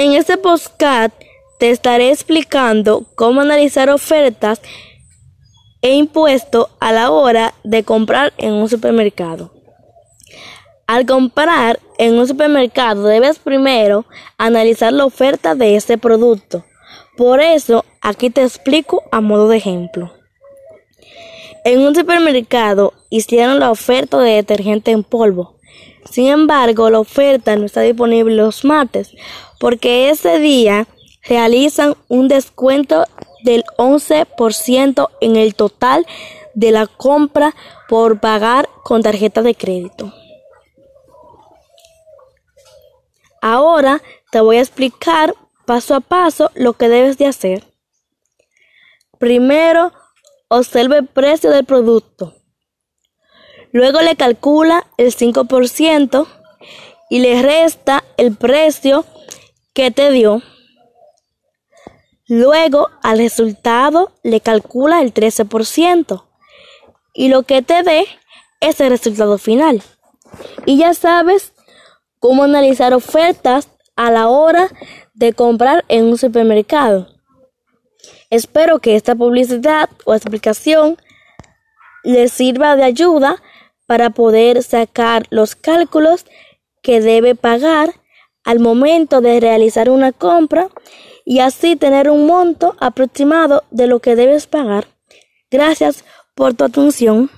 En este podcast te estaré explicando cómo analizar ofertas e impuestos a la hora de comprar en un supermercado. Al comprar en un supermercado debes primero analizar la oferta de este producto. Por eso aquí te explico a modo de ejemplo. En un supermercado hicieron la oferta de detergente en polvo. Sin embargo, la oferta no está disponible los martes porque ese día realizan un descuento del 11% en el total de la compra por pagar con tarjeta de crédito. Ahora te voy a explicar paso a paso lo que debes de hacer. Primero, observa el precio del producto. Luego le calcula el 5% y le resta el precio que te dio. Luego al resultado le calcula el 13% y lo que te dé es el resultado final. Y ya sabes cómo analizar ofertas a la hora de comprar en un supermercado. Espero que esta publicidad o explicación les sirva de ayuda para poder sacar los cálculos que debe pagar al momento de realizar una compra y así tener un monto aproximado de lo que debes pagar. Gracias por tu atención.